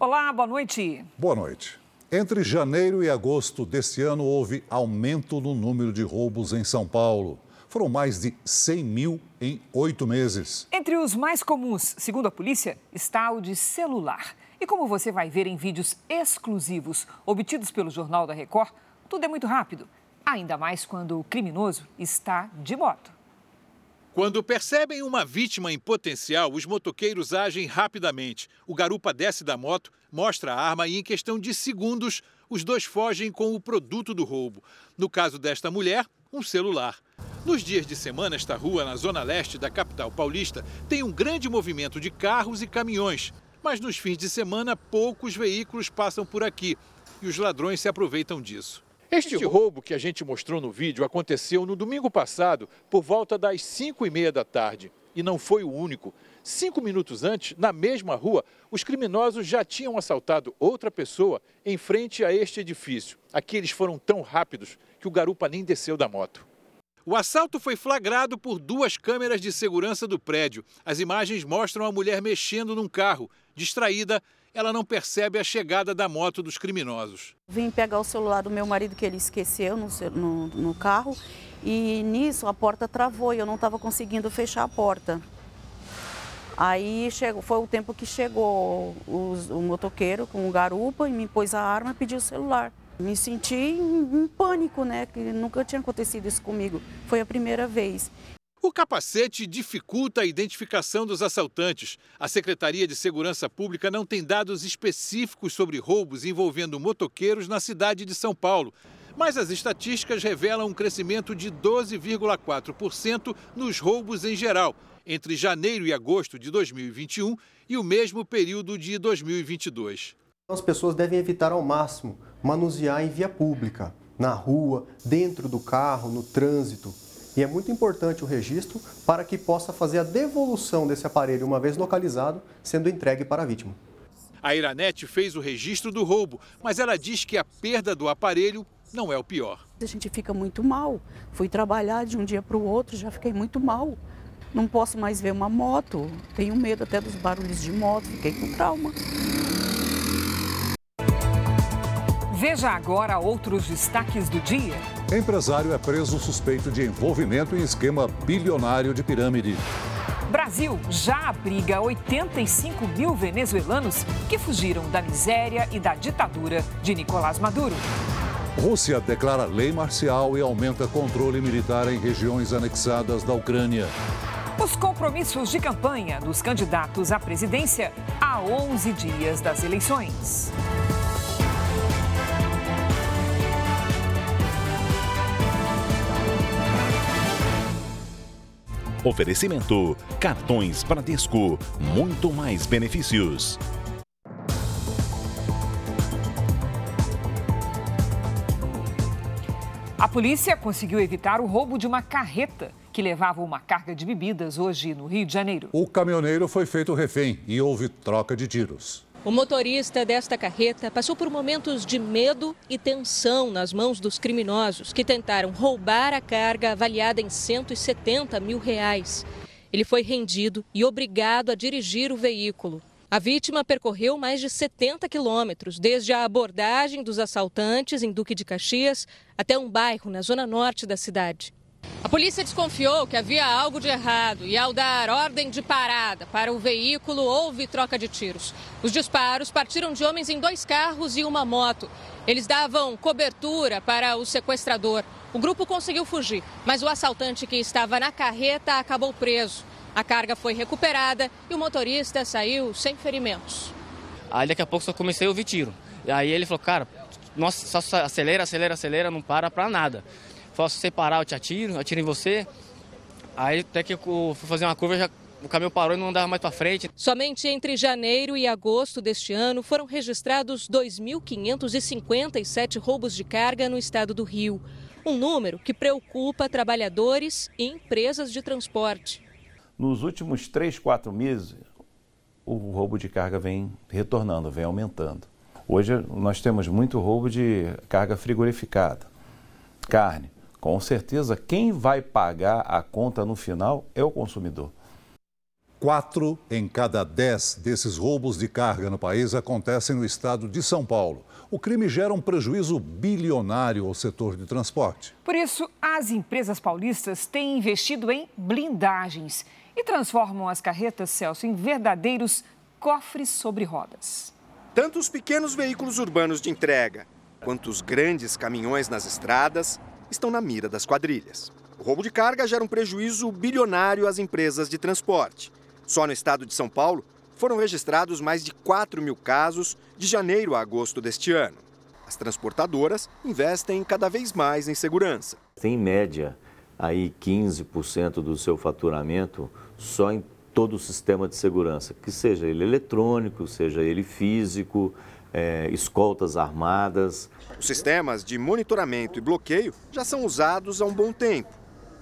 Olá, boa noite. Boa noite. Entre janeiro e agosto deste ano, houve aumento no número de roubos em São Paulo. Foram mais de 100 mil em oito meses. Entre os mais comuns, segundo a polícia, está o de celular. E como você vai ver em vídeos exclusivos obtidos pelo Jornal da Record, tudo é muito rápido. Ainda mais quando o criminoso está de moto. Quando percebem uma vítima em potencial, os motoqueiros agem rapidamente. O garupa desce da moto, mostra a arma e, em questão de segundos, os dois fogem com o produto do roubo. No caso desta mulher, um celular. Nos dias de semana, esta rua, na zona leste da capital paulista, tem um grande movimento de carros e caminhões. Mas nos fins de semana, poucos veículos passam por aqui e os ladrões se aproveitam disso. Este roubo que a gente mostrou no vídeo aconteceu no domingo passado, por volta das 5 e meia da tarde. E não foi o único. Cinco minutos antes, na mesma rua, os criminosos já tinham assaltado outra pessoa em frente a este edifício. Aqui eles foram tão rápidos que o garupa nem desceu da moto. O assalto foi flagrado por duas câmeras de segurança do prédio. As imagens mostram a mulher mexendo num carro. Distraída, ela não percebe a chegada da moto dos criminosos. Vim pegar o celular do meu marido que ele esqueceu no, no, no carro e nisso a porta travou e eu não estava conseguindo fechar a porta. Aí chegou, foi o tempo que chegou o motoqueiro com o garupa e me pôs a arma e pediu o celular. Me senti em, em pânico, né? Que nunca tinha acontecido isso comigo. Foi a primeira vez. O capacete dificulta a identificação dos assaltantes. A Secretaria de Segurança Pública não tem dados específicos sobre roubos envolvendo motoqueiros na cidade de São Paulo. Mas as estatísticas revelam um crescimento de 12,4% nos roubos em geral, entre janeiro e agosto de 2021 e o mesmo período de 2022. As pessoas devem evitar ao máximo manusear em via pública, na rua, dentro do carro, no trânsito. E é muito importante o registro para que possa fazer a devolução desse aparelho, uma vez localizado, sendo entregue para a vítima. A Iranete fez o registro do roubo, mas ela diz que a perda do aparelho não é o pior. A gente fica muito mal. Fui trabalhar de um dia para o outro, já fiquei muito mal. Não posso mais ver uma moto. Tenho medo até dos barulhos de moto, fiquei com trauma. Veja agora outros destaques do dia. Empresário é preso suspeito de envolvimento em esquema bilionário de pirâmide. Brasil já abriga 85 mil venezuelanos que fugiram da miséria e da ditadura de Nicolás Maduro. Rússia declara lei marcial e aumenta controle militar em regiões anexadas da Ucrânia. Os compromissos de campanha dos candidatos à presidência a 11 dias das eleições. Oferecimento: cartões Bradesco, muito mais benefícios. A polícia conseguiu evitar o roubo de uma carreta que levava uma carga de bebidas hoje no Rio de Janeiro. O caminhoneiro foi feito refém e houve troca de tiros. O motorista desta carreta passou por momentos de medo e tensão nas mãos dos criminosos que tentaram roubar a carga avaliada em 170 mil reais. Ele foi rendido e obrigado a dirigir o veículo. A vítima percorreu mais de 70 quilômetros, desde a abordagem dos assaltantes em Duque de Caxias até um bairro na zona norte da cidade. A polícia desconfiou que havia algo de errado e, ao dar ordem de parada para o veículo, houve troca de tiros. Os disparos partiram de homens em dois carros e uma moto. Eles davam cobertura para o sequestrador. O grupo conseguiu fugir, mas o assaltante que estava na carreta acabou preso. A carga foi recuperada e o motorista saiu sem ferimentos. Aí daqui a pouco só comecei a ouvir tiro. Aí ele falou, cara, nossa, só acelera, acelera, acelera, não para pra nada. Falou, se você parar, eu te atiro, eu atiro em você. Aí até que eu fui fazer uma curva, já, o caminhão parou e não andava mais para frente. Somente entre janeiro e agosto deste ano foram registrados 2.557 roubos de carga no estado do Rio. Um número que preocupa trabalhadores e empresas de transporte. Nos últimos três, quatro meses, o roubo de carga vem retornando, vem aumentando. Hoje nós temos muito roubo de carga frigorificada, carne. Com certeza, quem vai pagar a conta no final é o consumidor. Quatro em cada dez desses roubos de carga no país acontecem no estado de São Paulo. O crime gera um prejuízo bilionário ao setor de transporte. Por isso, as empresas paulistas têm investido em blindagens e transformam as carretas Celso em verdadeiros cofres sobre rodas. Tanto os pequenos veículos urbanos de entrega quanto os grandes caminhões nas estradas estão na mira das quadrilhas. O roubo de carga gera um prejuízo bilionário às empresas de transporte. Só no estado de São Paulo foram registrados mais de 4 mil casos de janeiro a agosto deste ano. As transportadoras investem cada vez mais em segurança. Tem em média aí 15% do seu faturamento só em todo o sistema de segurança, que seja ele eletrônico, seja ele físico, é, escoltas armadas. Os sistemas de monitoramento e bloqueio já são usados há um bom tempo.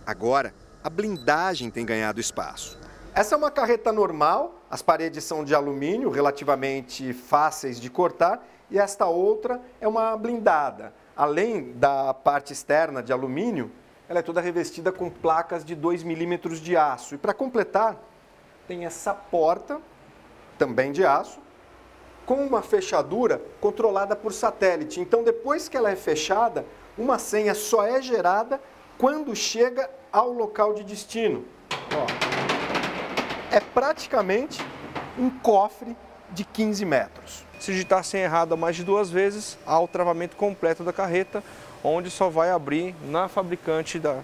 Agora, a blindagem tem ganhado espaço. Essa é uma carreta normal, as paredes são de alumínio, relativamente fáceis de cortar, e esta outra é uma blindada. Além da parte externa de alumínio, ela é toda revestida com placas de 2 milímetros de aço. E para completar, tem essa porta, também de aço, com uma fechadura controlada por satélite. Então, depois que ela é fechada, uma senha só é gerada quando chega ao local de destino. Ó. É praticamente um cofre de 15 metros. Se digitar senha errada mais de duas vezes, há o travamento completo da carreta, onde só vai abrir na fabricante da,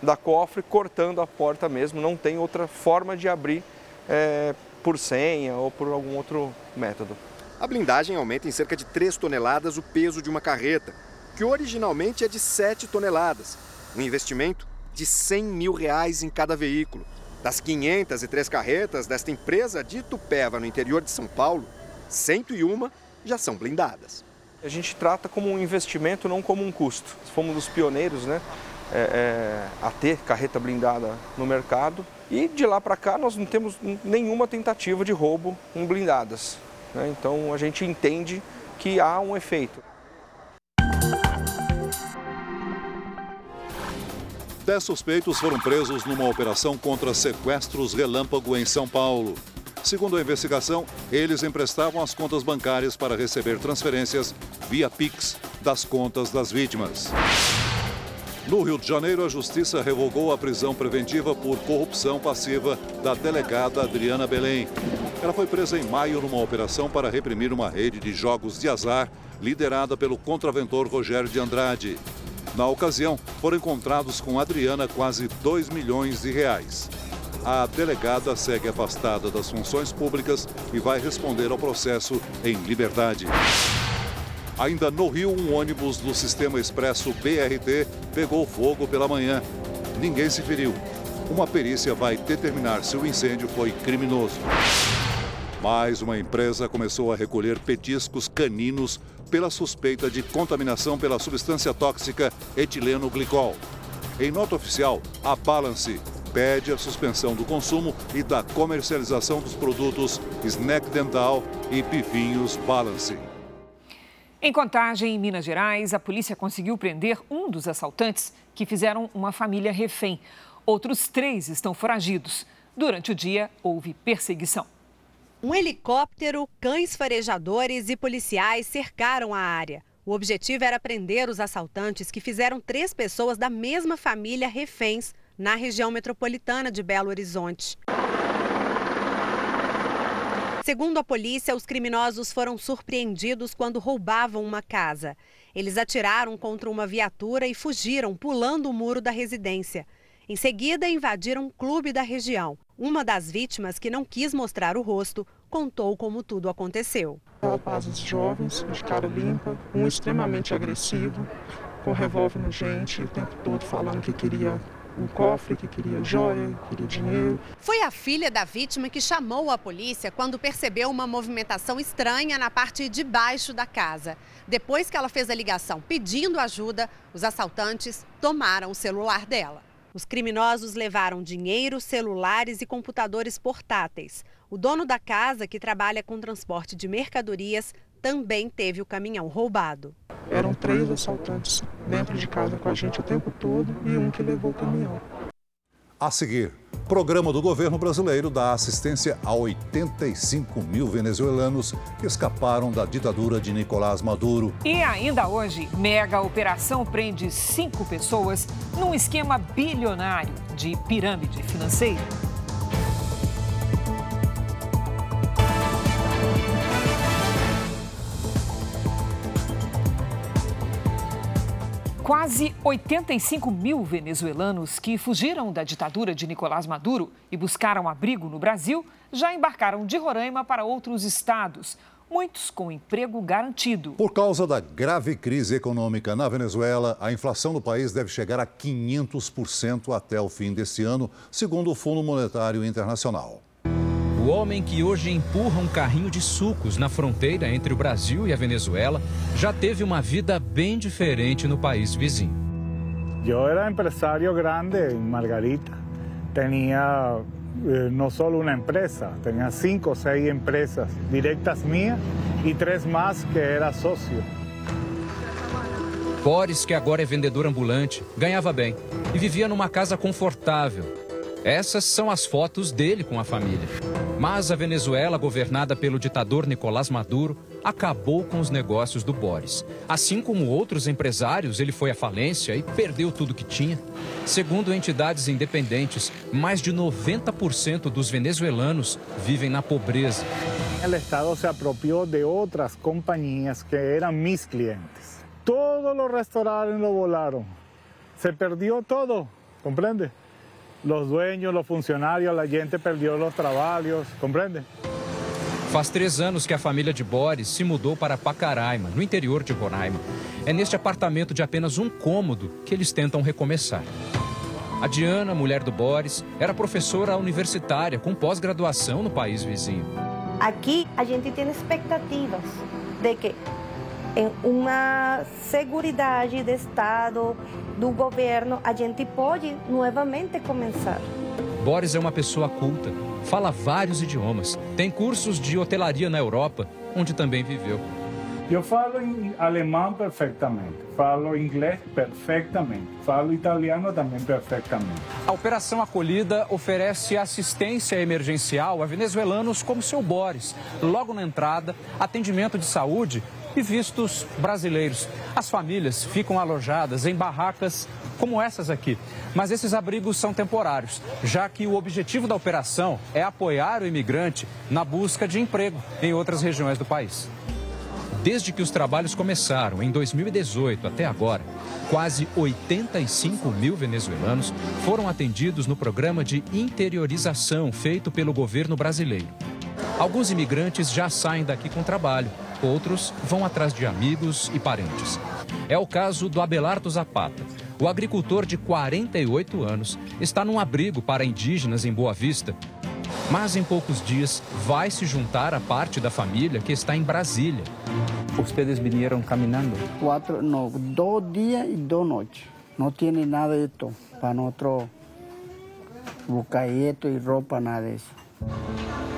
da cofre, cortando a porta mesmo. Não tem outra forma de abrir é, por senha ou por algum outro método. A blindagem aumenta em cerca de 3 toneladas o peso de uma carreta, que originalmente é de 7 toneladas. Um investimento de 100 mil reais em cada veículo. Das 503 carretas desta empresa de Itupeva, no interior de São Paulo, 101 já são blindadas. A gente trata como um investimento, não como um custo. Fomos dos pioneiros né, é, é, a ter carreta blindada no mercado. E de lá para cá nós não temos nenhuma tentativa de roubo em blindadas. Né? Então a gente entende que há um efeito. Dez suspeitos foram presos numa operação contra sequestros relâmpago em São Paulo. Segundo a investigação, eles emprestavam as contas bancárias para receber transferências via Pix das contas das vítimas. No Rio de Janeiro, a Justiça revogou a prisão preventiva por corrupção passiva da delegada Adriana Belém. Ela foi presa em maio numa operação para reprimir uma rede de jogos de azar liderada pelo contraventor Rogério de Andrade. Na ocasião, foram encontrados com Adriana quase 2 milhões de reais. A delegada segue afastada das funções públicas e vai responder ao processo em liberdade. Ainda no Rio, um ônibus do sistema expresso BRT pegou fogo pela manhã. Ninguém se feriu. Uma perícia vai determinar se o incêndio foi criminoso. Mais uma empresa começou a recolher petiscos caninos pela suspeita de contaminação pela substância tóxica etileno glicol. Em nota oficial, a Balance pede a suspensão do consumo e da comercialização dos produtos Snack Dental e Pivinhos Balance. Em Contagem, em Minas Gerais, a polícia conseguiu prender um dos assaltantes que fizeram uma família refém. Outros três estão foragidos. Durante o dia, houve perseguição. Um helicóptero, cães farejadores e policiais cercaram a área. O objetivo era prender os assaltantes que fizeram três pessoas da mesma família reféns na região metropolitana de Belo Horizonte. Segundo a polícia, os criminosos foram surpreendidos quando roubavam uma casa. Eles atiraram contra uma viatura e fugiram, pulando o muro da residência. Em seguida, invadiram um clube da região. Uma das vítimas, que não quis mostrar o rosto, contou como tudo aconteceu. Rapazes jovens, de cara limpa, um extremamente agressivo, com revólver no gente, o tempo todo falando que queria um cofre, que queria joia, que queria dinheiro. Foi a filha da vítima que chamou a polícia quando percebeu uma movimentação estranha na parte de baixo da casa. Depois que ela fez a ligação pedindo ajuda, os assaltantes tomaram o celular dela. Os criminosos levaram dinheiro, celulares e computadores portáteis. O dono da casa, que trabalha com transporte de mercadorias, também teve o caminhão roubado. Eram três assaltantes dentro de casa com a gente o tempo todo e um que levou o caminhão. A seguir, programa do governo brasileiro dá assistência a 85 mil venezuelanos que escaparam da ditadura de Nicolás Maduro. E ainda hoje, mega operação prende cinco pessoas num esquema bilionário de pirâmide financeira. Quase 85 mil venezuelanos que fugiram da ditadura de Nicolás Maduro e buscaram abrigo no Brasil já embarcaram de Roraima para outros estados, muitos com emprego garantido. Por causa da grave crise econômica na Venezuela, a inflação no país deve chegar a 500% até o fim desse ano, segundo o Fundo Monetário Internacional. O homem que hoje empurra um carrinho de sucos na fronteira entre o Brasil e a Venezuela já teve uma vida bem diferente no país vizinho. Eu era empresário grande em Margarita. Tinha eh, não só uma empresa, tinha cinco ou seis empresas diretas minhas e três mais que era sócio. Boris, que agora é vendedor ambulante, ganhava bem e vivia numa casa confortável essas são as fotos dele com a família. Mas a Venezuela, governada pelo ditador Nicolás Maduro, acabou com os negócios do Boris. Assim como outros empresários, ele foi à falência e perdeu tudo que tinha. Segundo entidades independentes, mais de 90% dos venezuelanos vivem na pobreza. O Estado se apropriou de outras companhias que eram meus clientes. Todos os restaurantes lo volaram. Se perdeu todo, compreende? Los dueños, los funcionarios, la gente perdió los trabajos, ¿comprende? Faz três anos que a família de Boris se mudou para Pacaraima, no interior de Roraima. É neste apartamento de apenas um cômodo que eles tentam recomeçar. A Diana, mulher do Boris, era professora universitária com pós-graduação no país vizinho. Aqui a gente tem expectativas de que uma segurança de Estado, do governo, a gente pode novamente começar. Boris é uma pessoa culta, fala vários idiomas, tem cursos de hotelaria na Europa, onde também viveu. Eu falo em alemão perfeitamente, falo inglês perfeitamente, falo italiano também perfeitamente. A Operação Acolhida oferece assistência emergencial a venezuelanos como seu Boris. Logo na entrada, atendimento de saúde e vistos brasileiros. As famílias ficam alojadas em barracas como essas aqui. Mas esses abrigos são temporários, já que o objetivo da operação é apoiar o imigrante na busca de emprego em outras regiões do país. Desde que os trabalhos começaram em 2018 até agora, quase 85 mil venezuelanos foram atendidos no programa de interiorização feito pelo governo brasileiro. Alguns imigrantes já saem daqui com trabalho, outros vão atrás de amigos e parentes. É o caso do Abelardo Zapata. O agricultor de 48 anos está num abrigo para indígenas em Boa Vista. Mas em poucos dias vai se juntar a parte da família que está em Brasília. Vocês vieram caminhando? Quatro, não, dois dias e duas noites. Não tem nada disso para nós bucaeto e roupa, nada disso.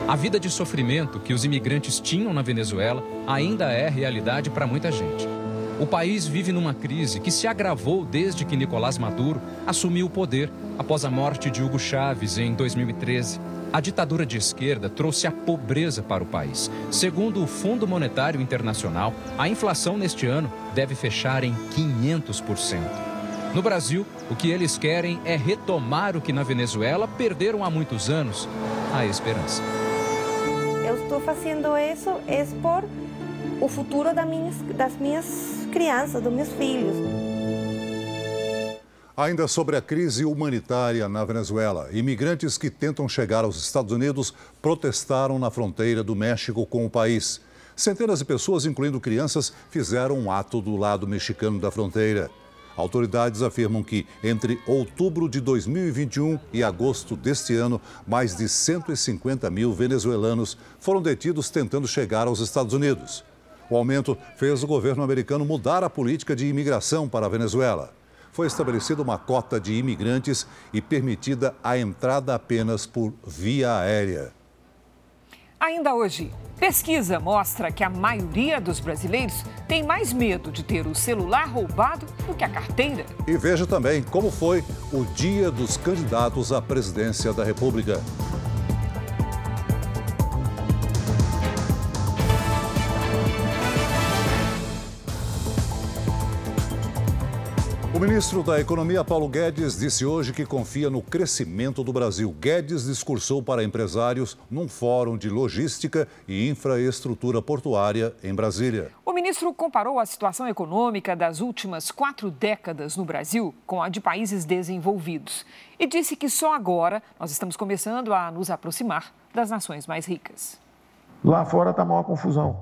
A vida de sofrimento que os imigrantes tinham na Venezuela ainda é realidade para muita gente. O país vive numa crise que se agravou desde que Nicolás Maduro assumiu o poder após a morte de Hugo Chávez em 2013. A ditadura de esquerda trouxe a pobreza para o país. Segundo o Fundo Monetário Internacional, a inflação neste ano deve fechar em 500%. No Brasil, o que eles querem é retomar o que na Venezuela perderam há muitos anos: a esperança eu estou fazendo isso é por o futuro das minhas, das minhas crianças, dos meus filhos. Ainda sobre a crise humanitária na Venezuela, imigrantes que tentam chegar aos Estados Unidos protestaram na fronteira do México com o país. Centenas de pessoas, incluindo crianças, fizeram um ato do lado mexicano da fronteira. Autoridades afirmam que, entre outubro de 2021 e agosto deste ano, mais de 150 mil venezuelanos foram detidos tentando chegar aos Estados Unidos. O aumento fez o governo americano mudar a política de imigração para a Venezuela. Foi estabelecida uma cota de imigrantes e permitida a entrada apenas por via aérea. Ainda hoje, Pesquisa mostra que a maioria dos brasileiros tem mais medo de ter o celular roubado do que a carteira. E veja também como foi o dia dos candidatos à presidência da República. O ministro da Economia, Paulo Guedes, disse hoje que confia no crescimento do Brasil. Guedes discursou para empresários num fórum de logística e infraestrutura portuária em Brasília. O ministro comparou a situação econômica das últimas quatro décadas no Brasil com a de países desenvolvidos e disse que só agora nós estamos começando a nos aproximar das nações mais ricas. Lá fora está a maior confusão,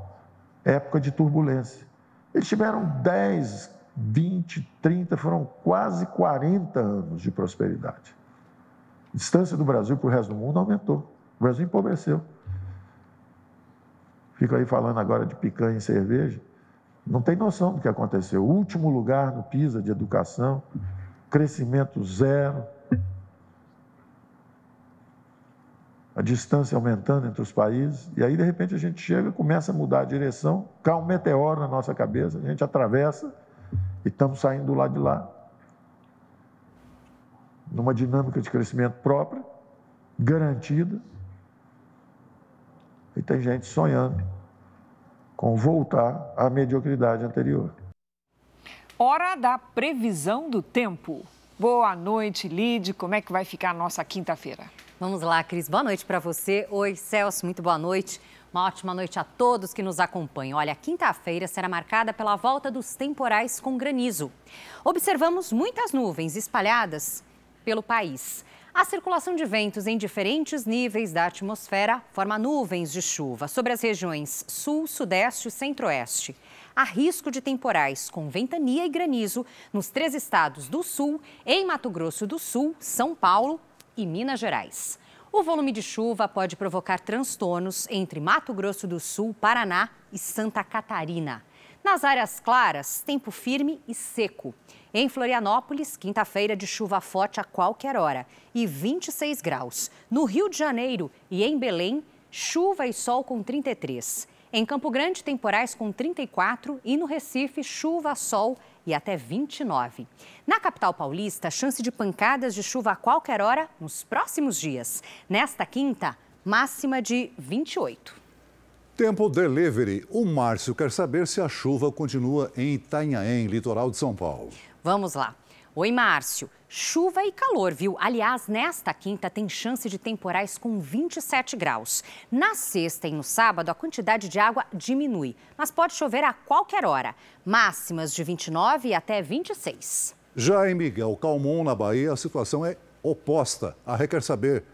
época de turbulência. Eles tiveram 10, 20, 30, foram quase 40 anos de prosperidade. A distância do Brasil para o resto do mundo aumentou. O Brasil empobreceu. Fico aí falando agora de picanha e cerveja. Não tem noção do que aconteceu. Último lugar no PISA de educação, crescimento zero. A distância aumentando entre os países. E aí, de repente, a gente chega, começa a mudar a direção, cai um meteoro na nossa cabeça, a gente atravessa e estamos saindo do lado de lá, numa dinâmica de crescimento própria, garantida. E tem gente sonhando com voltar à mediocridade anterior. Hora da previsão do tempo. Boa noite, Lid. Como é que vai ficar a nossa quinta-feira? Vamos lá, Cris. Boa noite para você. Oi, Celso. Muito boa noite. Uma ótima noite a todos que nos acompanham. Olha, quinta-feira será marcada pela volta dos temporais com granizo. Observamos muitas nuvens espalhadas pelo país. A circulação de ventos em diferentes níveis da atmosfera forma nuvens de chuva sobre as regiões sul, sudeste e centro-oeste. Há risco de temporais com ventania e granizo nos três estados do sul, em Mato Grosso do Sul, São Paulo e Minas Gerais. O volume de chuva pode provocar transtornos entre Mato Grosso do Sul, Paraná e Santa Catarina. Nas áreas claras, tempo firme e seco. Em Florianópolis, quinta-feira de chuva forte a qualquer hora e 26 graus. No Rio de Janeiro e em Belém, chuva e sol com 33. Em Campo Grande, temporais com 34 e no Recife, chuva, sol e até 29. Na capital paulista, chance de pancadas de chuva a qualquer hora nos próximos dias. Nesta quinta, máxima de 28. Tempo delivery. O Márcio quer saber se a chuva continua em Itanhaém, litoral de São Paulo. Vamos lá. Oi, Márcio. Chuva e calor, viu? Aliás, nesta quinta tem chance de temporais com 27 graus. Na sexta e no sábado, a quantidade de água diminui, mas pode chover a qualquer hora. Máximas de 29 e até 26. Já em Miguel Calmon, na Bahia, a situação é oposta. A Requer Saber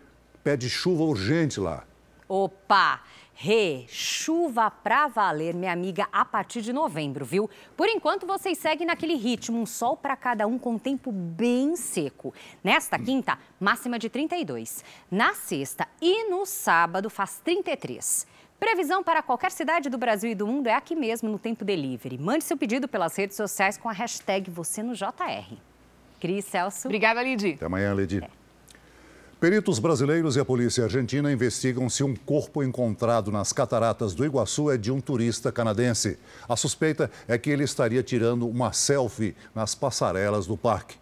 pede chuva urgente lá. Opa! Rê, chuva pra valer, minha amiga, a partir de novembro, viu? Por enquanto, vocês seguem naquele ritmo, um sol para cada um com tempo bem seco. Nesta quinta, máxima de 32. Na sexta e no sábado, faz 33. Previsão para qualquer cidade do Brasil e do mundo é aqui mesmo no Tempo Delivery. Mande seu pedido pelas redes sociais com a hashtag você no JR. Cris Celso. Obrigada, Lidy. Até amanhã, Lidy. É. Peritos brasileiros e a polícia argentina investigam se um corpo encontrado nas cataratas do Iguaçu é de um turista canadense. A suspeita é que ele estaria tirando uma selfie nas passarelas do parque.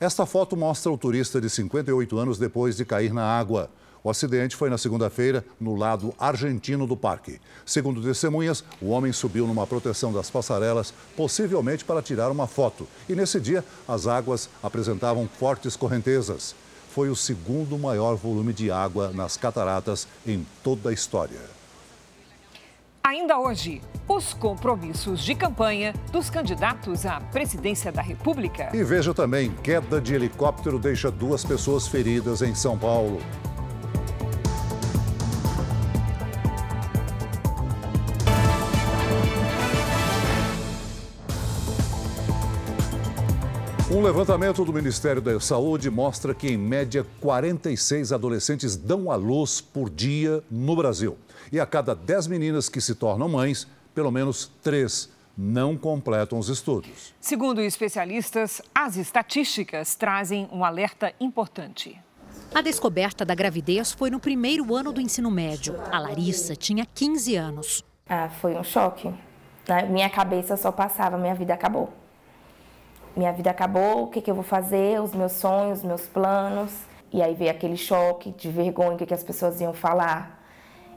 Esta foto mostra o turista de 58 anos depois de cair na água. O acidente foi na segunda-feira, no lado argentino do parque. Segundo testemunhas, o homem subiu numa proteção das passarelas, possivelmente para tirar uma foto. E nesse dia, as águas apresentavam fortes correntezas foi o segundo maior volume de água nas cataratas em toda a história. Ainda hoje, os compromissos de campanha dos candidatos à presidência da República. E veja também: queda de helicóptero deixa duas pessoas feridas em São Paulo. Um levantamento do Ministério da Saúde mostra que, em média, 46 adolescentes dão à luz por dia no Brasil. E a cada 10 meninas que se tornam mães, pelo menos 3 não completam os estudos. Segundo especialistas, as estatísticas trazem um alerta importante. A descoberta da gravidez foi no primeiro ano do ensino médio. A Larissa tinha 15 anos. Ah, foi um choque. Na minha cabeça só passava, minha vida acabou. Minha vida acabou, o que, que eu vou fazer, os meus sonhos, os meus planos. E aí veio aquele choque de vergonha, o que, que as pessoas iam falar.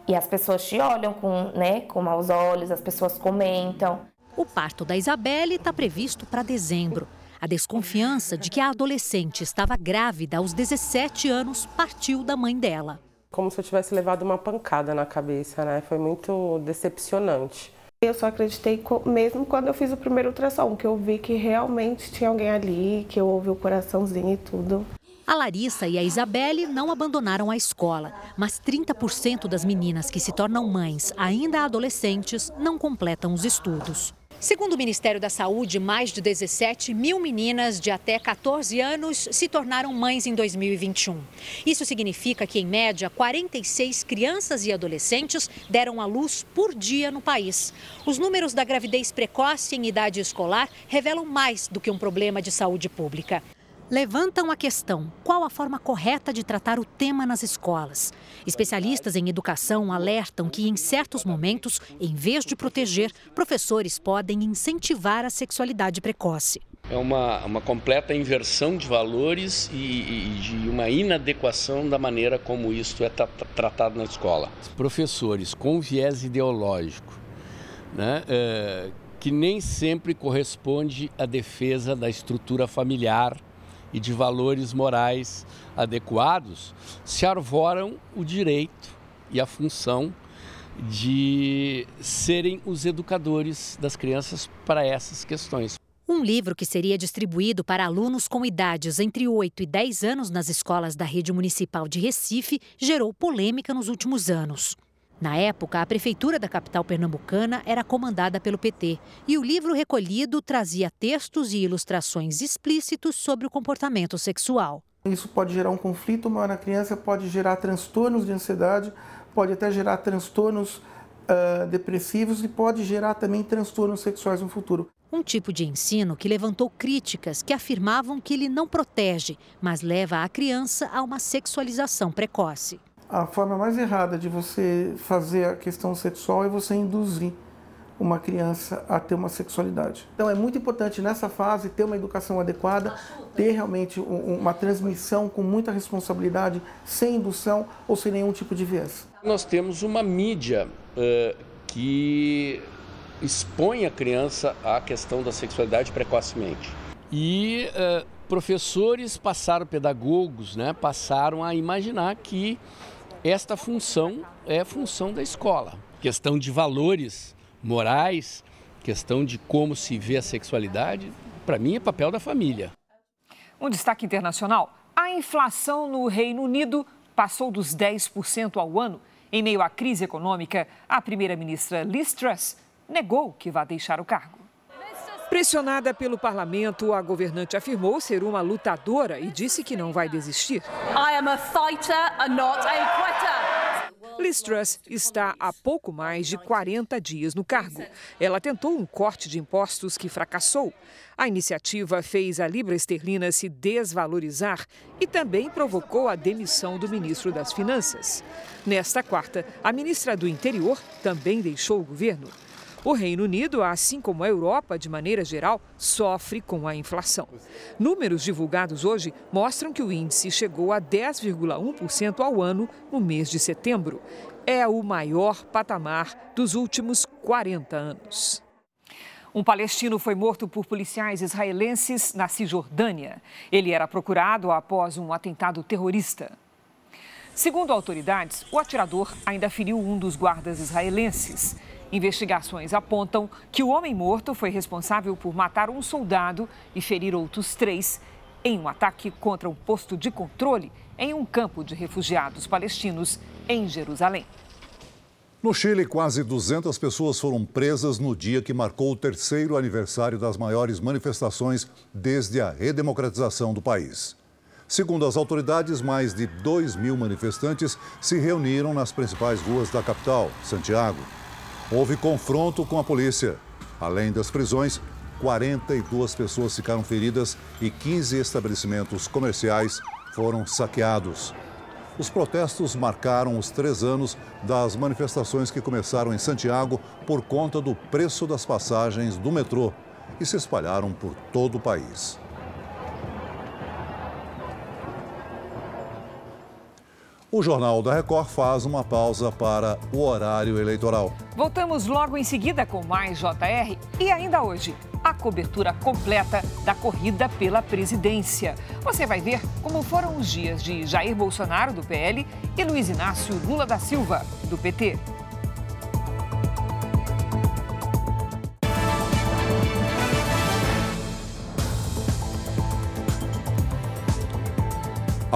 E as pessoas te olham com, né, com maus olhos, as pessoas comentam. O parto da Isabelle está previsto para dezembro. A desconfiança de que a adolescente estava grávida aos 17 anos partiu da mãe dela. Como se eu tivesse levado uma pancada na cabeça, né? Foi muito decepcionante. Eu só acreditei mesmo quando eu fiz o primeiro ultrassom, que eu vi que realmente tinha alguém ali, que eu ouvi o coraçãozinho e tudo. A Larissa e a Isabelle não abandonaram a escola, mas 30% das meninas que se tornam mães ainda adolescentes não completam os estudos. Segundo o Ministério da Saúde, mais de 17 mil meninas de até 14 anos se tornaram mães em 2021. Isso significa que, em média, 46 crianças e adolescentes deram à luz por dia no país. Os números da gravidez precoce em idade escolar revelam mais do que um problema de saúde pública levantam a questão: qual a forma correta de tratar o tema nas escolas? Especialistas em educação alertam que, em certos momentos, em vez de proteger, professores podem incentivar a sexualidade precoce. É uma, uma completa inversão de valores e, e de uma inadequação da maneira como isso é tratado na escola. Professores com viés ideológico, né, é, que nem sempre corresponde à defesa da estrutura familiar e de valores morais adequados, se arvoram o direito e a função de serem os educadores das crianças para essas questões. Um livro que seria distribuído para alunos com idades entre 8 e 10 anos nas escolas da rede municipal de Recife gerou polêmica nos últimos anos. Na época, a prefeitura da capital pernambucana era comandada pelo PT e o livro recolhido trazia textos e ilustrações explícitos sobre o comportamento sexual. Isso pode gerar um conflito maior na criança, pode gerar transtornos de ansiedade, pode até gerar transtornos uh, depressivos e pode gerar também transtornos sexuais no futuro. Um tipo de ensino que levantou críticas que afirmavam que ele não protege, mas leva a criança a uma sexualização precoce a forma mais errada de você fazer a questão sexual é você induzir uma criança a ter uma sexualidade. Então é muito importante nessa fase ter uma educação adequada, ter realmente uma transmissão com muita responsabilidade, sem indução ou sem nenhum tipo de viés. Nós temos uma mídia uh, que expõe a criança à questão da sexualidade precocemente. E uh, professores passaram, pedagogos, né, passaram a imaginar que esta função é função da escola. Questão de valores morais, questão de como se vê a sexualidade, para mim é papel da família. Um destaque internacional: a inflação no Reino Unido passou dos 10% ao ano. Em meio à crise econômica, a primeira-ministra Liz Truss negou que vai deixar o cargo. Pressionada pelo parlamento, a governante afirmou ser uma lutadora e disse que não vai desistir. I am a fighter and not a quitter. Liz Truss está há pouco mais de 40 dias no cargo. Ela tentou um corte de impostos que fracassou. A iniciativa fez a libra esterlina se desvalorizar e também provocou a demissão do ministro das Finanças. Nesta quarta, a ministra do Interior também deixou o governo. O Reino Unido, assim como a Europa de maneira geral, sofre com a inflação. Números divulgados hoje mostram que o índice chegou a 10,1% ao ano no mês de setembro. É o maior patamar dos últimos 40 anos. Um palestino foi morto por policiais israelenses na Cisjordânia. Ele era procurado após um atentado terrorista. Segundo autoridades, o atirador ainda feriu um dos guardas israelenses. Investigações apontam que o homem morto foi responsável por matar um soldado e ferir outros três em um ataque contra um posto de controle em um campo de refugiados palestinos em Jerusalém. No Chile, quase 200 pessoas foram presas no dia que marcou o terceiro aniversário das maiores manifestações desde a redemocratização do país. Segundo as autoridades, mais de 2 mil manifestantes se reuniram nas principais ruas da capital, Santiago. Houve confronto com a polícia. Além das prisões, 42 pessoas ficaram feridas e 15 estabelecimentos comerciais foram saqueados. Os protestos marcaram os três anos das manifestações que começaram em Santiago por conta do preço das passagens do metrô e se espalharam por todo o país. O Jornal da Record faz uma pausa para o horário eleitoral. Voltamos logo em seguida com mais JR e ainda hoje a cobertura completa da corrida pela presidência. Você vai ver como foram os dias de Jair Bolsonaro, do PL, e Luiz Inácio Lula da Silva, do PT.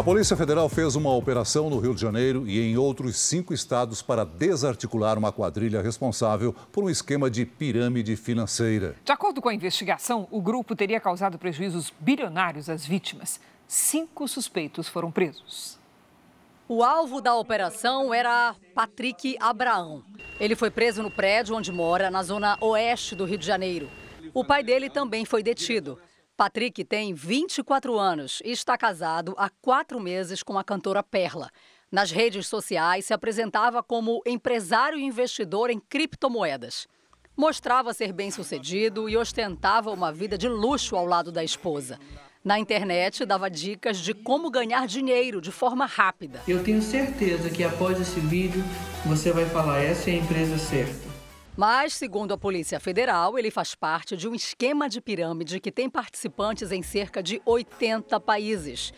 A Polícia Federal fez uma operação no Rio de Janeiro e em outros cinco estados para desarticular uma quadrilha responsável por um esquema de pirâmide financeira. De acordo com a investigação, o grupo teria causado prejuízos bilionários às vítimas. Cinco suspeitos foram presos. O alvo da operação era Patrick Abraão. Ele foi preso no prédio onde mora, na zona oeste do Rio de Janeiro. O pai dele também foi detido. Patrick tem 24 anos e está casado há quatro meses com a cantora Perla. Nas redes sociais, se apresentava como empresário e investidor em criptomoedas. Mostrava ser bem-sucedido e ostentava uma vida de luxo ao lado da esposa. Na internet, dava dicas de como ganhar dinheiro de forma rápida. Eu tenho certeza que após esse vídeo, você vai falar: essa é a empresa certa. Mas, segundo a Polícia Federal, ele faz parte de um esquema de pirâmide que tem participantes em cerca de 80 países.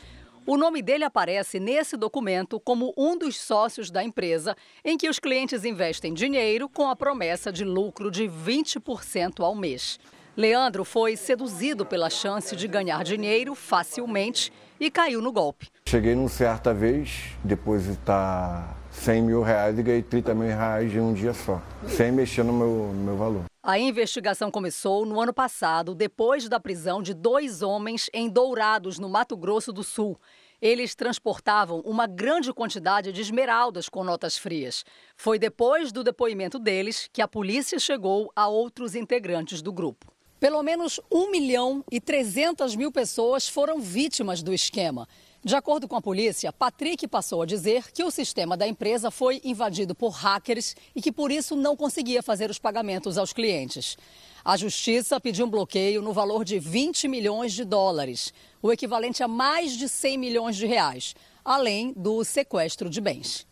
O nome dele aparece nesse documento como um dos sócios da empresa, em que os clientes investem dinheiro com a promessa de lucro de 20% ao mês. Leandro foi seduzido pela chance de ganhar dinheiro facilmente e caiu no golpe. Cheguei numa certa vez, depois de estar 100 mil reais e ganhei 30 mil reais em um dia só, sem mexer no meu, no meu valor. A investigação começou no ano passado, depois da prisão de dois homens em Dourados, no Mato Grosso do Sul. Eles transportavam uma grande quantidade de esmeraldas com notas frias. Foi depois do depoimento deles que a polícia chegou a outros integrantes do grupo. Pelo menos 1 milhão e 300 mil pessoas foram vítimas do esquema. De acordo com a polícia, Patrick passou a dizer que o sistema da empresa foi invadido por hackers e que por isso não conseguia fazer os pagamentos aos clientes. A justiça pediu um bloqueio no valor de 20 milhões de dólares, o equivalente a mais de 100 milhões de reais, além do sequestro de bens.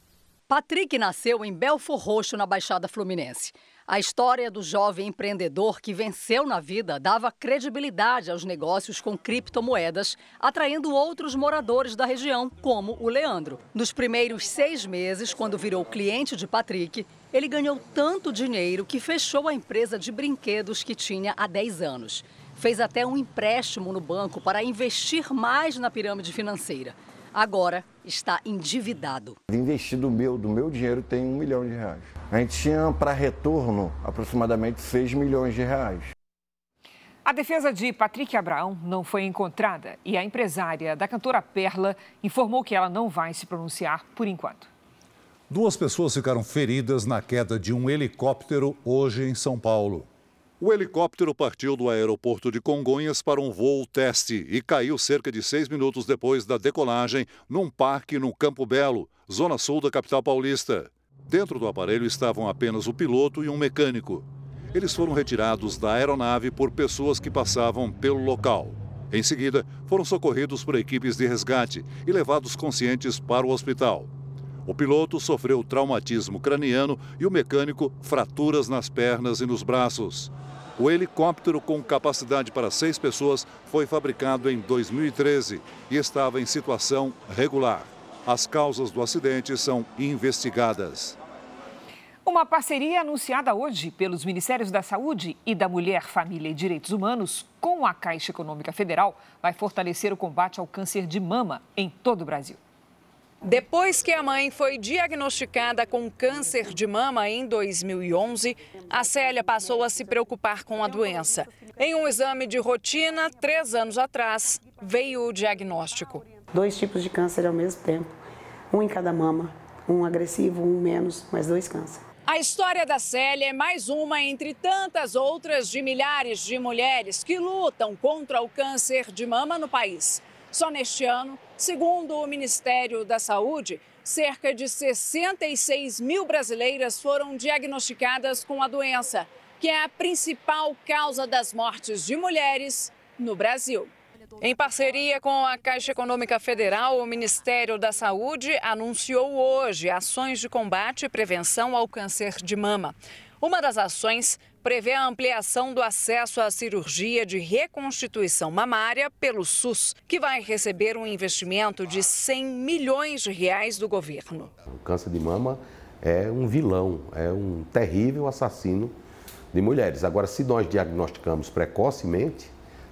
Patrick nasceu em Belfor Roxo, na Baixada Fluminense. A história do jovem empreendedor que venceu na vida dava credibilidade aos negócios com criptomoedas, atraindo outros moradores da região, como o Leandro. Nos primeiros seis meses, quando virou cliente de Patrick, ele ganhou tanto dinheiro que fechou a empresa de brinquedos que tinha há 10 anos. Fez até um empréstimo no banco para investir mais na pirâmide financeira. Agora está endividado. Investido meu, do meu dinheiro tem um milhão de reais. A gente tinha para retorno aproximadamente 6 milhões de reais. A defesa de Patrick Abraão não foi encontrada e a empresária da cantora Perla informou que ela não vai se pronunciar por enquanto. Duas pessoas ficaram feridas na queda de um helicóptero hoje em São Paulo. O helicóptero partiu do aeroporto de Congonhas para um voo teste e caiu cerca de seis minutos depois da decolagem num parque no Campo Belo, zona sul da capital paulista. Dentro do aparelho estavam apenas o piloto e um mecânico. Eles foram retirados da aeronave por pessoas que passavam pelo local. Em seguida, foram socorridos por equipes de resgate e levados conscientes para o hospital. O piloto sofreu traumatismo craniano e o mecânico fraturas nas pernas e nos braços. O helicóptero, com capacidade para seis pessoas, foi fabricado em 2013 e estava em situação regular. As causas do acidente são investigadas. Uma parceria anunciada hoje pelos Ministérios da Saúde e da Mulher, Família e Direitos Humanos com a Caixa Econômica Federal vai fortalecer o combate ao câncer de mama em todo o Brasil. Depois que a mãe foi diagnosticada com câncer de mama em 2011, a Célia passou a se preocupar com a doença. Em um exame de rotina, três anos atrás, veio o diagnóstico. Dois tipos de câncer ao mesmo tempo, um em cada mama, um agressivo, um menos, mas dois cânceres. A história da Célia é mais uma entre tantas outras de milhares de mulheres que lutam contra o câncer de mama no país. Só neste ano, segundo o Ministério da Saúde, cerca de 66 mil brasileiras foram diagnosticadas com a doença, que é a principal causa das mortes de mulheres no Brasil. Em parceria com a Caixa Econômica Federal, o Ministério da Saúde anunciou hoje ações de combate e prevenção ao câncer de mama. Uma das ações prevê a ampliação do acesso à cirurgia de reconstituição mamária pelo SUS, que vai receber um investimento de 100 milhões de reais do governo. O câncer de mama é um vilão, é um terrível assassino de mulheres. Agora, se nós diagnosticamos precocemente,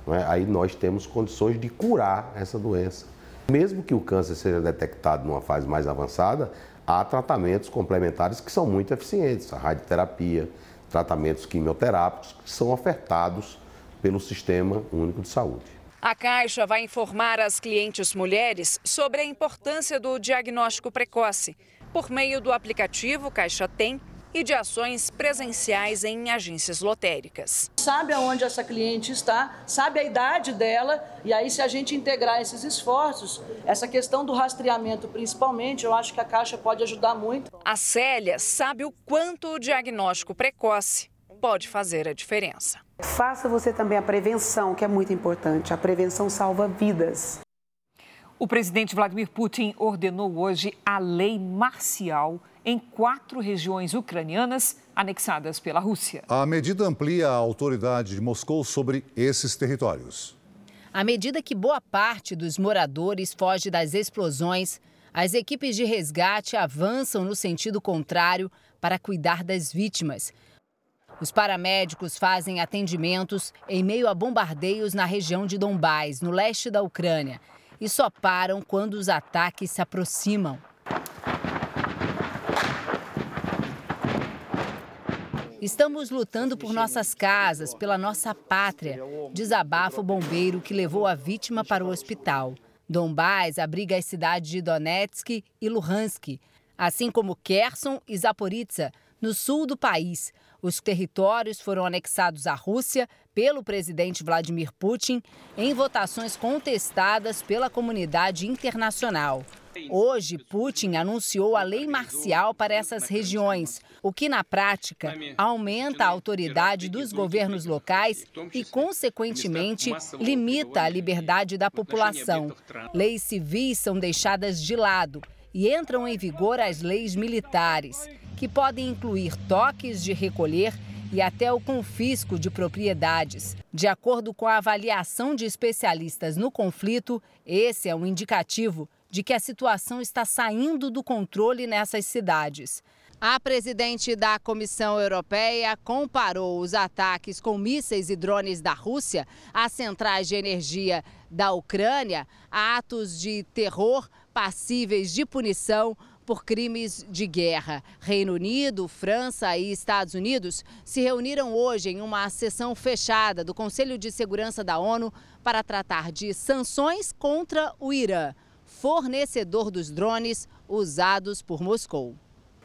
é, aí nós temos condições de curar essa doença. Mesmo que o câncer seja detectado numa fase mais avançada, há tratamentos complementares que são muito eficientes, a radioterapia, tratamentos quimioterápicos que são ofertados pelo Sistema Único de Saúde. A Caixa vai informar as clientes mulheres sobre a importância do diagnóstico precoce. Por meio do aplicativo Caixa Tem, e de ações presenciais em agências lotéricas. Sabe aonde essa cliente está, sabe a idade dela, e aí, se a gente integrar esses esforços, essa questão do rastreamento principalmente, eu acho que a Caixa pode ajudar muito. A Célia sabe o quanto o diagnóstico precoce pode fazer a diferença. Faça você também a prevenção, que é muito importante. A prevenção salva vidas. O presidente Vladimir Putin ordenou hoje a lei marcial em quatro regiões ucranianas anexadas pela Rússia. A medida amplia a autoridade de Moscou sobre esses territórios. À medida que boa parte dos moradores foge das explosões, as equipes de resgate avançam no sentido contrário para cuidar das vítimas. Os paramédicos fazem atendimentos em meio a bombardeios na região de Donbás, no leste da Ucrânia, e só param quando os ataques se aproximam. Estamos lutando por nossas casas, pela nossa pátria, desabafa o bombeiro que levou a vítima para o hospital. Donbás abriga as cidades de Donetsk e Luhansk, assim como Kherson e Zaporizhzhia, no sul do país. Os territórios foram anexados à Rússia pelo presidente Vladimir Putin em votações contestadas pela comunidade internacional. Hoje, Putin anunciou a lei marcial para essas regiões, o que, na prática, aumenta a autoridade dos governos locais e, consequentemente, limita a liberdade da população. Leis civis são deixadas de lado e entram em vigor as leis militares, que podem incluir toques de recolher e até o confisco de propriedades. De acordo com a avaliação de especialistas no conflito, esse é um indicativo de que a situação está saindo do controle nessas cidades. A presidente da Comissão Europeia comparou os ataques com mísseis e drones da Rússia às centrais de energia da Ucrânia atos de terror passíveis de punição por crimes de guerra. Reino Unido, França e Estados Unidos se reuniram hoje em uma sessão fechada do Conselho de Segurança da ONU para tratar de sanções contra o Irã fornecedor dos drones usados por Moscou.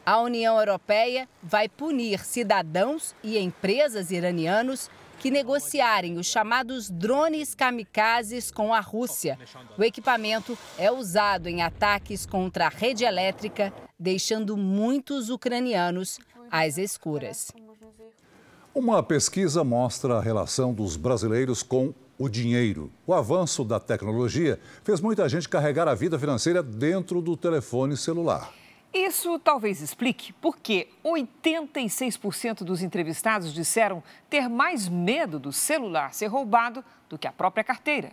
A União Europeia vai punir cidadãos e empresas iranianos que negociarem os chamados drones kamikazes com a Rússia. O equipamento é usado em ataques contra a rede elétrica, deixando muitos ucranianos às escuras. Uma pesquisa mostra a relação dos brasileiros com o dinheiro. O avanço da tecnologia fez muita gente carregar a vida financeira dentro do telefone celular. Isso talvez explique por que 86% dos entrevistados disseram ter mais medo do celular ser roubado do que a própria carteira.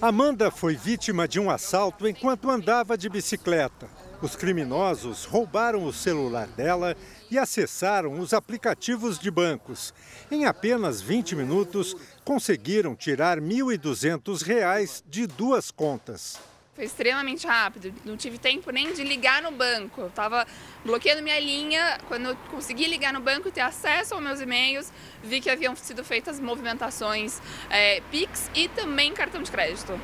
Amanda foi vítima de um assalto enquanto andava de bicicleta. Os criminosos roubaram o celular dela e acessaram os aplicativos de bancos. Em apenas 20 minutos, conseguiram tirar R$ 1.200 de duas contas. Foi extremamente rápido, não tive tempo nem de ligar no banco. Eu tava bloqueando minha linha, quando eu consegui ligar no banco e ter acesso aos meus e-mails, vi que haviam sido feitas movimentações é, Pix e também cartão de crédito.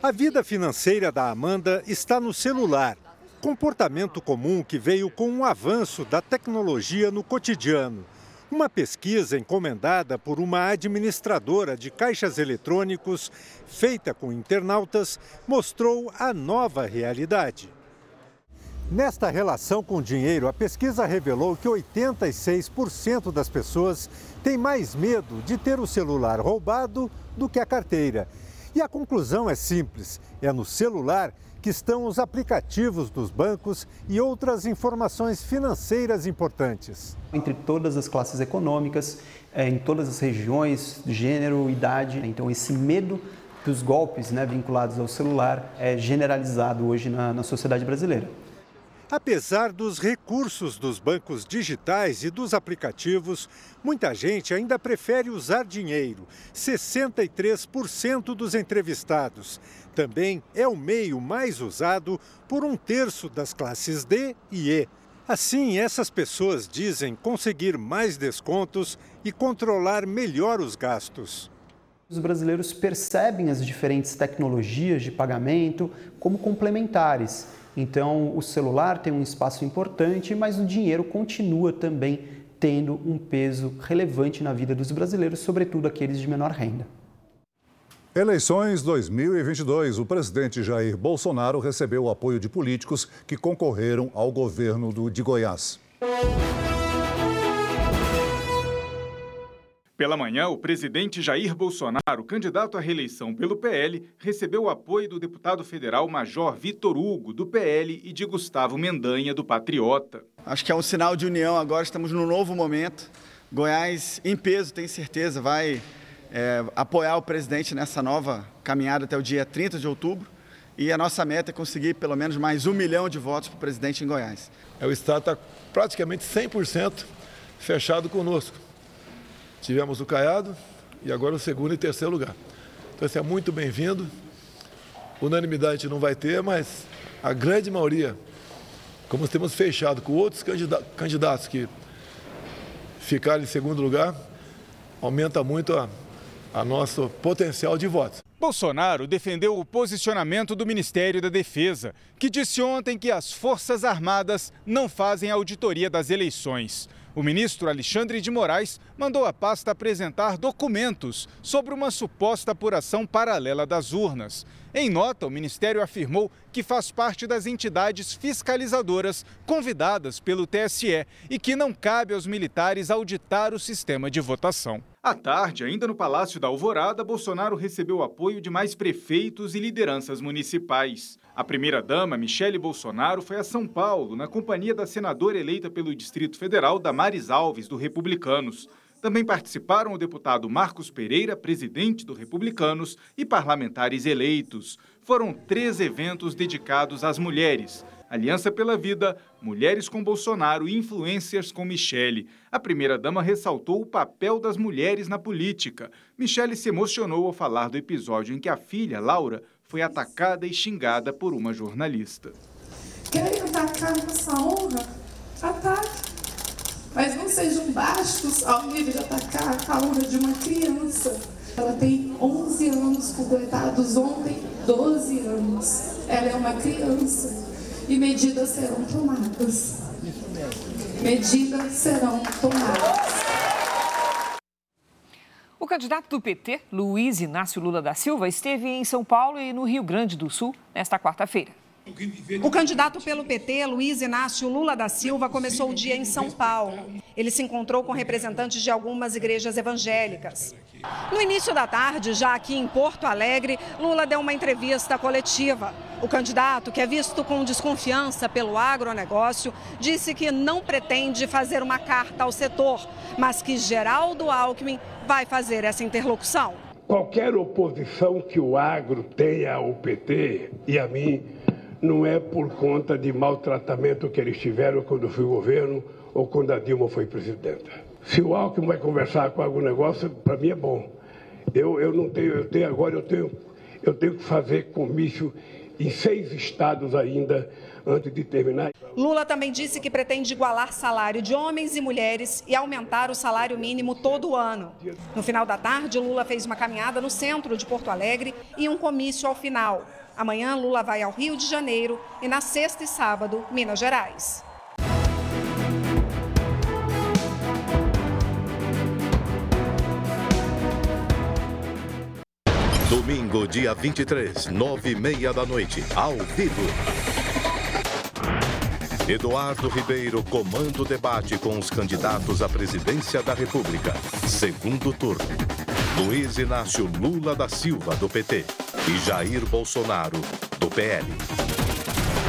A vida financeira da Amanda está no celular comportamento comum que veio com o avanço da tecnologia no cotidiano. Uma pesquisa encomendada por uma administradora de caixas eletrônicos, feita com internautas, mostrou a nova realidade. Nesta relação com o dinheiro, a pesquisa revelou que 86% das pessoas têm mais medo de ter o celular roubado do que a carteira. E a conclusão é simples: é no celular que estão os aplicativos dos bancos e outras informações financeiras importantes. Entre todas as classes econômicas, é, em todas as regiões, gênero, idade. Então, esse medo dos golpes né, vinculados ao celular é generalizado hoje na, na sociedade brasileira. Apesar dos recursos dos bancos digitais e dos aplicativos, muita gente ainda prefere usar dinheiro. 63% dos entrevistados. Também é o meio mais usado por um terço das classes D e E. Assim, essas pessoas dizem conseguir mais descontos e controlar melhor os gastos. Os brasileiros percebem as diferentes tecnologias de pagamento como complementares então, o celular tem um espaço importante, mas o dinheiro continua também tendo um peso relevante na vida dos brasileiros, sobretudo aqueles de menor renda. Eleições 2022. O presidente Jair Bolsonaro recebeu o apoio de políticos que concorreram ao governo de Goiás. Pela manhã, o presidente Jair Bolsonaro, candidato à reeleição pelo PL, recebeu o apoio do deputado federal Major Vitor Hugo, do PL, e de Gustavo Mendanha, do Patriota. Acho que é um sinal de união agora, estamos num novo momento. Goiás, em peso, tenho certeza, vai é, apoiar o presidente nessa nova caminhada até o dia 30 de outubro. E a nossa meta é conseguir pelo menos mais um milhão de votos para o presidente em Goiás. É, o Estado está praticamente 100% fechado conosco Tivemos o Caiado e agora o segundo e terceiro lugar. Então, isso é muito bem-vindo. Unanimidade não vai ter, mas a grande maioria, como temos fechado com outros candidatos que ficaram em segundo lugar, aumenta muito a, a nosso potencial de votos. Bolsonaro defendeu o posicionamento do Ministério da Defesa, que disse ontem que as Forças Armadas não fazem auditoria das eleições. O ministro Alexandre de Moraes mandou a pasta apresentar documentos sobre uma suposta apuração paralela das urnas. Em nota, o ministério afirmou que faz parte das entidades fiscalizadoras convidadas pelo TSE e que não cabe aos militares auditar o sistema de votação. À tarde, ainda no Palácio da Alvorada, Bolsonaro recebeu o apoio de mais prefeitos e lideranças municipais. A primeira-dama, Michele Bolsonaro, foi a São Paulo, na companhia da senadora eleita pelo Distrito Federal, Damares Alves, do Republicanos. Também participaram o deputado Marcos Pereira, presidente do Republicanos, e parlamentares eleitos. Foram três eventos dedicados às mulheres. Aliança pela Vida, Mulheres com Bolsonaro e Influências com Michele. A primeira-dama ressaltou o papel das mulheres na política. Michele se emocionou ao falar do episódio em que a filha, Laura, foi atacada e xingada por uma jornalista. Querem atacar nossa honra? Ataque. Mas não sejam bastos ao nível de atacar a honra de uma criança. Ela tem 11 anos completados ontem, 12 anos. Ela é uma criança e medidas serão tomadas. Medidas serão tomadas. O candidato do PT, Luiz Inácio Lula da Silva, esteve em São Paulo e no Rio Grande do Sul nesta quarta-feira. O candidato pelo PT, Luiz Inácio Lula da Silva, começou o dia em São Paulo. Ele se encontrou com representantes de algumas igrejas evangélicas. No início da tarde, já aqui em Porto Alegre, Lula deu uma entrevista coletiva. O candidato, que é visto com desconfiança pelo agronegócio, disse que não pretende fazer uma carta ao setor, mas que Geraldo Alckmin vai fazer essa interlocução. Qualquer oposição que o agro tenha ao PT e a mim não é por conta de maltratamento que eles tiveram quando fui governo ou quando a Dilma foi presidenta. Se o Alckmin vai conversar com o agronegócio, para mim é bom. Eu, eu não tenho, eu tenho agora, eu tenho, eu tenho que fazer comício em seis estados ainda antes de terminar. Lula também disse que pretende igualar salário de homens e mulheres e aumentar o salário mínimo todo ano. No final da tarde, Lula fez uma caminhada no centro de Porto Alegre e um comício ao final. Amanhã, Lula vai ao Rio de Janeiro e na sexta e sábado, Minas Gerais. Domingo, dia 23, nove e meia da noite, ao vivo. Eduardo Ribeiro comanda o debate com os candidatos à presidência da República. Segundo turno. Luiz Inácio Lula da Silva, do PT, e Jair Bolsonaro, do PL.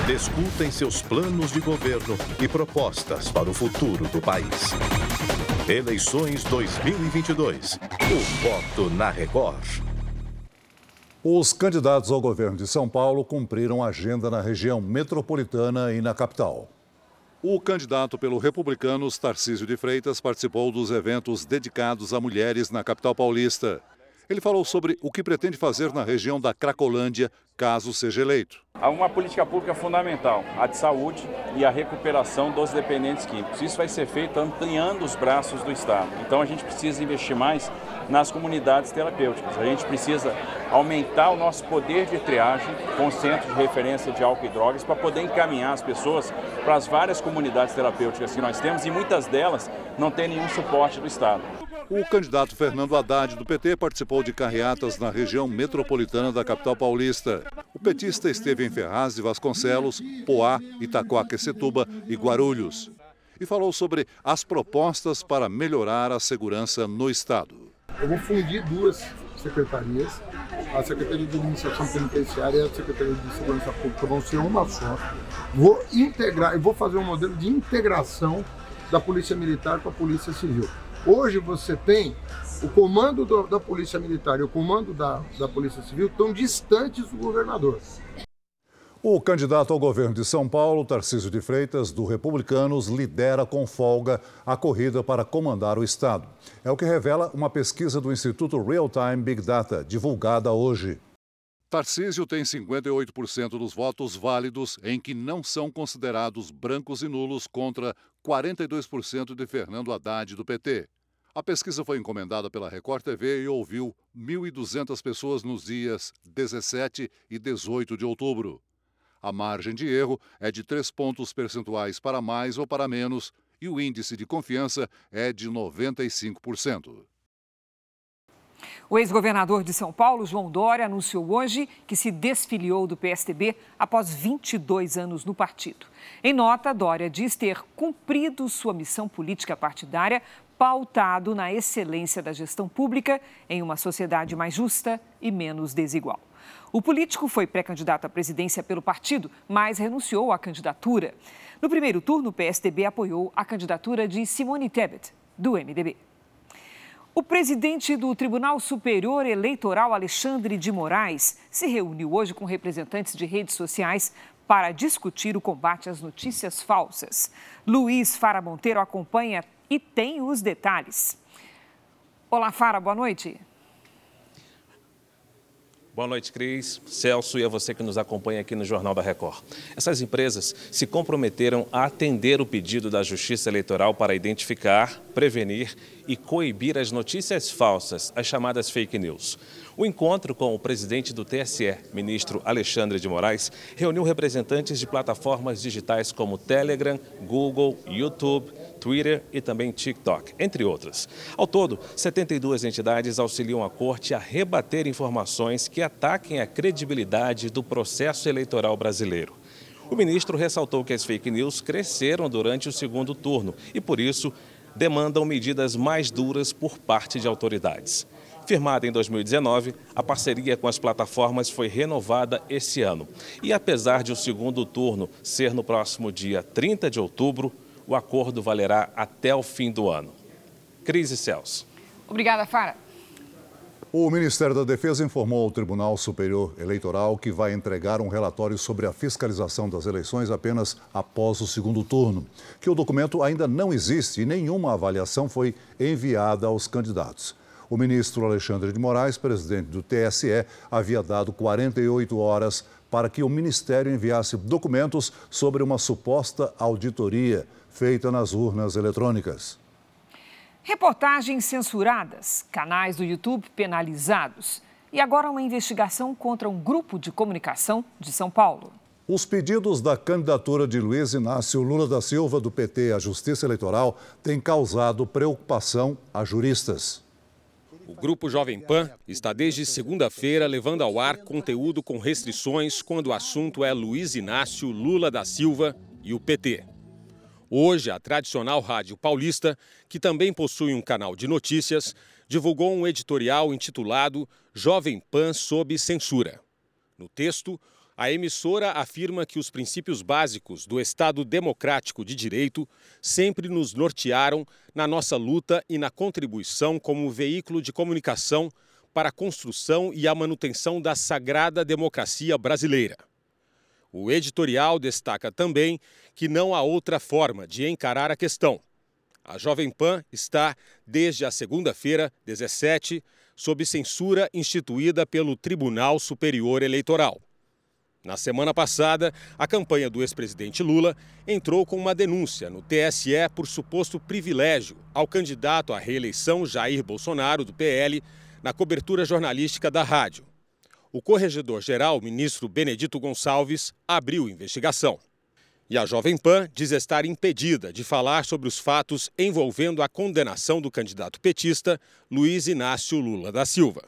Discutem seus planos de governo e propostas para o futuro do país. Eleições 2022. O voto na Record. Os candidatos ao governo de São Paulo cumpriram agenda na região metropolitana e na capital. O candidato pelo Republicanos, Tarcísio de Freitas, participou dos eventos dedicados a mulheres na capital paulista. Ele falou sobre o que pretende fazer na região da Cracolândia, caso seja eleito. Há uma política pública fundamental, a de saúde e a recuperação dos dependentes químicos. Isso vai ser feito ampliando os braços do Estado. Então a gente precisa investir mais nas comunidades terapêuticas. A gente precisa aumentar o nosso poder de triagem com centros de referência de álcool e drogas para poder encaminhar as pessoas para as várias comunidades terapêuticas que nós temos e muitas delas não têm nenhum suporte do Estado. O candidato Fernando Haddad, do PT, participou de carreatas na região metropolitana da capital paulista. O petista esteve em Ferraz de Vasconcelos, Poá, Itacoaquecetuba e Guarulhos. E falou sobre as propostas para melhorar a segurança no Estado. Eu vou fundir duas secretarias, a Secretaria de Administração Penitenciária e a Secretaria de Segurança Pública vão ser uma só. Vou integrar, e vou fazer um modelo de integração da Polícia Militar com a Polícia Civil. Hoje você tem o comando do, da Polícia Militar e o comando da, da Polícia Civil tão distantes do governador. O candidato ao governo de São Paulo, Tarcísio de Freitas, do Republicanos, lidera com folga a corrida para comandar o Estado. É o que revela uma pesquisa do Instituto Real Time Big Data, divulgada hoje. Tarcísio tem 58% dos votos válidos em que não são considerados brancos e nulos contra 42% de Fernando Haddad do PT. A pesquisa foi encomendada pela Record TV e ouviu 1.200 pessoas nos dias 17 e 18 de outubro. A margem de erro é de 3 pontos percentuais para mais ou para menos e o índice de confiança é de 95%. O ex-governador de São Paulo, João Dória, anunciou hoje que se desfiliou do PSDB após 22 anos no partido. Em nota, Dória diz ter cumprido sua missão política partidária pautado na excelência da gestão pública em uma sociedade mais justa e menos desigual. O político foi pré-candidato à presidência pelo partido, mas renunciou à candidatura. No primeiro turno, o PSDB apoiou a candidatura de Simone Tebet, do MDB. O presidente do Tribunal Superior Eleitoral, Alexandre de Moraes, se reuniu hoje com representantes de redes sociais para discutir o combate às notícias falsas. Luiz Fara Monteiro acompanha e tem os detalhes. Olá, Fara, boa noite. Boa noite, Cris, Celso e a você que nos acompanha aqui no Jornal da Record. Essas empresas se comprometeram a atender o pedido da Justiça Eleitoral para identificar, prevenir e coibir as notícias falsas, as chamadas fake news. O encontro com o presidente do TSE, ministro Alexandre de Moraes, reuniu representantes de plataformas digitais como Telegram, Google, YouTube, Twitter e também TikTok, entre outras. Ao todo, 72 entidades auxiliam a corte a rebater informações que ataquem a credibilidade do processo eleitoral brasileiro. O ministro ressaltou que as fake news cresceram durante o segundo turno e, por isso, demandam medidas mais duras por parte de autoridades. Firmada em 2019, a parceria com as plataformas foi renovada esse ano. E apesar de o segundo turno ser no próximo dia 30 de outubro, o acordo valerá até o fim do ano. Crise Celso. Obrigada, Fara. O Ministério da Defesa informou ao Tribunal Superior Eleitoral que vai entregar um relatório sobre a fiscalização das eleições apenas após o segundo turno, que o documento ainda não existe e nenhuma avaliação foi enviada aos candidatos. O ministro Alexandre de Moraes, presidente do TSE, havia dado 48 horas para que o ministério enviasse documentos sobre uma suposta auditoria feita nas urnas eletrônicas. Reportagens censuradas, canais do YouTube penalizados e agora uma investigação contra um grupo de comunicação de São Paulo. Os pedidos da candidatura de Luiz Inácio Lula da Silva, do PT, à Justiça Eleitoral têm causado preocupação a juristas. O Grupo Jovem Pan está desde segunda-feira levando ao ar conteúdo com restrições quando o assunto é Luiz Inácio Lula da Silva e o PT. Hoje, a tradicional Rádio Paulista, que também possui um canal de notícias, divulgou um editorial intitulado Jovem Pan sob censura. No texto, a emissora afirma que os princípios básicos do Estado democrático de direito sempre nos nortearam na nossa luta e na contribuição como veículo de comunicação para a construção e a manutenção da sagrada democracia brasileira. O editorial destaca também que não há outra forma de encarar a questão. A Jovem Pan está, desde a segunda-feira, 17, sob censura instituída pelo Tribunal Superior Eleitoral. Na semana passada, a campanha do ex-presidente Lula entrou com uma denúncia no TSE por suposto privilégio ao candidato à reeleição Jair Bolsonaro, do PL, na cobertura jornalística da rádio. O corregedor-geral, ministro Benedito Gonçalves, abriu investigação. E a Jovem Pan diz estar impedida de falar sobre os fatos envolvendo a condenação do candidato petista Luiz Inácio Lula da Silva.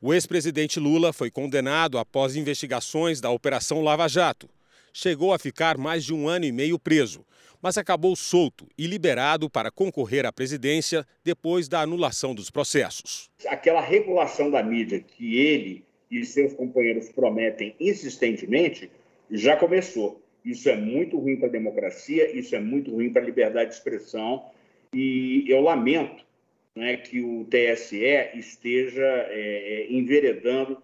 O ex-presidente Lula foi condenado após investigações da Operação Lava Jato. Chegou a ficar mais de um ano e meio preso, mas acabou solto e liberado para concorrer à presidência depois da anulação dos processos. Aquela regulação da mídia que ele e seus companheiros prometem insistentemente já começou. Isso é muito ruim para a democracia, isso é muito ruim para a liberdade de expressão e eu lamento né, que o TSE esteja é, é, enveredando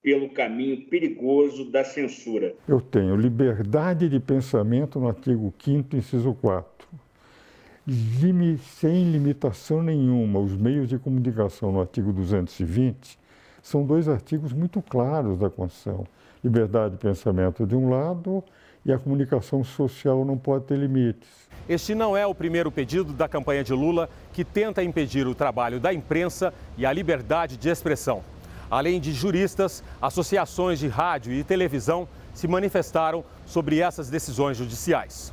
pelo caminho perigoso da censura. Eu tenho liberdade de pensamento no artigo 5 inciso 4. sem limitação nenhuma, os meios de comunicação no artigo 220 são dois artigos muito claros da Constituição. Liberdade de pensamento de um lado e a comunicação social não pode ter limites. Este não é o primeiro pedido da campanha de Lula que tenta impedir o trabalho da imprensa e a liberdade de expressão. Além de juristas, associações de rádio e televisão se manifestaram sobre essas decisões judiciais.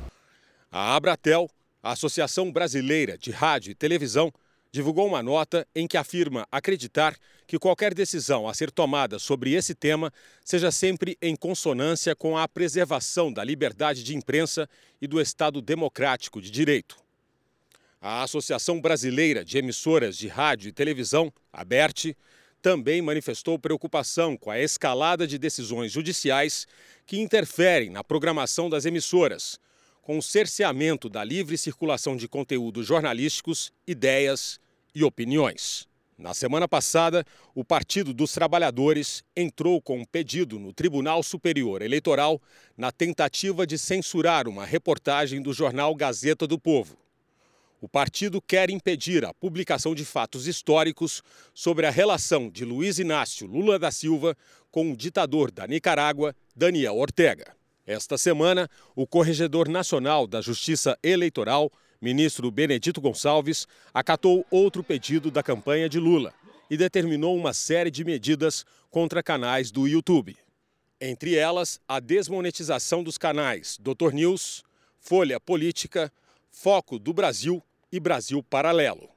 A Abratel, a Associação Brasileira de Rádio e Televisão, divulgou uma nota em que afirma acreditar que qualquer decisão a ser tomada sobre esse tema seja sempre em consonância com a preservação da liberdade de imprensa e do Estado democrático de direito. A Associação Brasileira de Emissoras de Rádio e Televisão, ABERT, também manifestou preocupação com a escalada de decisões judiciais que interferem na programação das emissoras, com o cerceamento da livre circulação de conteúdos jornalísticos, ideias e opiniões. Na semana passada, o Partido dos Trabalhadores entrou com um pedido no Tribunal Superior Eleitoral na tentativa de censurar uma reportagem do jornal Gazeta do Povo. O partido quer impedir a publicação de fatos históricos sobre a relação de Luiz Inácio Lula da Silva com o ditador da Nicarágua, Daniel Ortega. Esta semana, o Corregedor Nacional da Justiça Eleitoral Ministro Benedito Gonçalves acatou outro pedido da campanha de Lula e determinou uma série de medidas contra canais do YouTube. Entre elas, a desmonetização dos canais Doutor News, Folha Política, Foco do Brasil e Brasil Paralelo.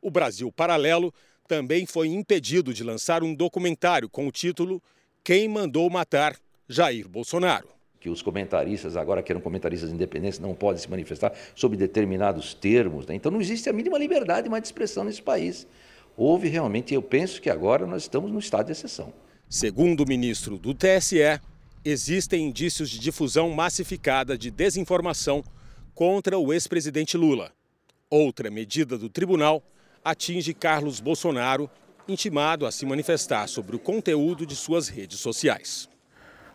O Brasil Paralelo também foi impedido de lançar um documentário com o título Quem Mandou Matar Jair Bolsonaro que os comentaristas, agora que eram comentaristas independentes, não podem se manifestar sobre determinados termos. Né? Então não existe a mínima liberdade mais de expressão nesse país. Houve realmente, eu penso que agora nós estamos no estado de exceção. Segundo o ministro do TSE, existem indícios de difusão massificada de desinformação contra o ex-presidente Lula. Outra medida do tribunal atinge Carlos Bolsonaro, intimado a se manifestar sobre o conteúdo de suas redes sociais.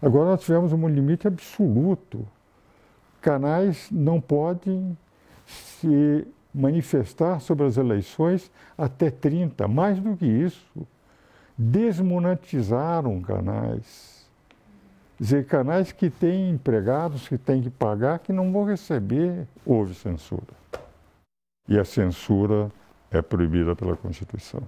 Agora nós tivemos um limite absoluto. Canais não podem se manifestar sobre as eleições até 30, mais do que isso. Desmonetizaram canais. Dizer, canais que têm empregados que têm que pagar, que não vão receber, houve censura. E a censura é proibida pela Constituição.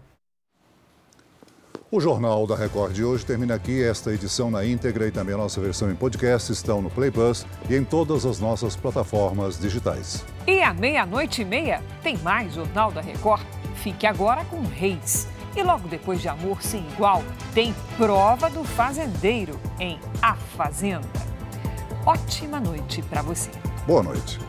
O Jornal da Record de hoje termina aqui. Esta edição na íntegra e também a nossa versão em podcast estão no Play Plus e em todas as nossas plataformas digitais. E à meia-noite e meia tem mais Jornal da Record. Fique agora com Reis. E logo depois de Amor Sem Igual, tem Prova do Fazendeiro em A Fazenda. Ótima noite para você. Boa noite.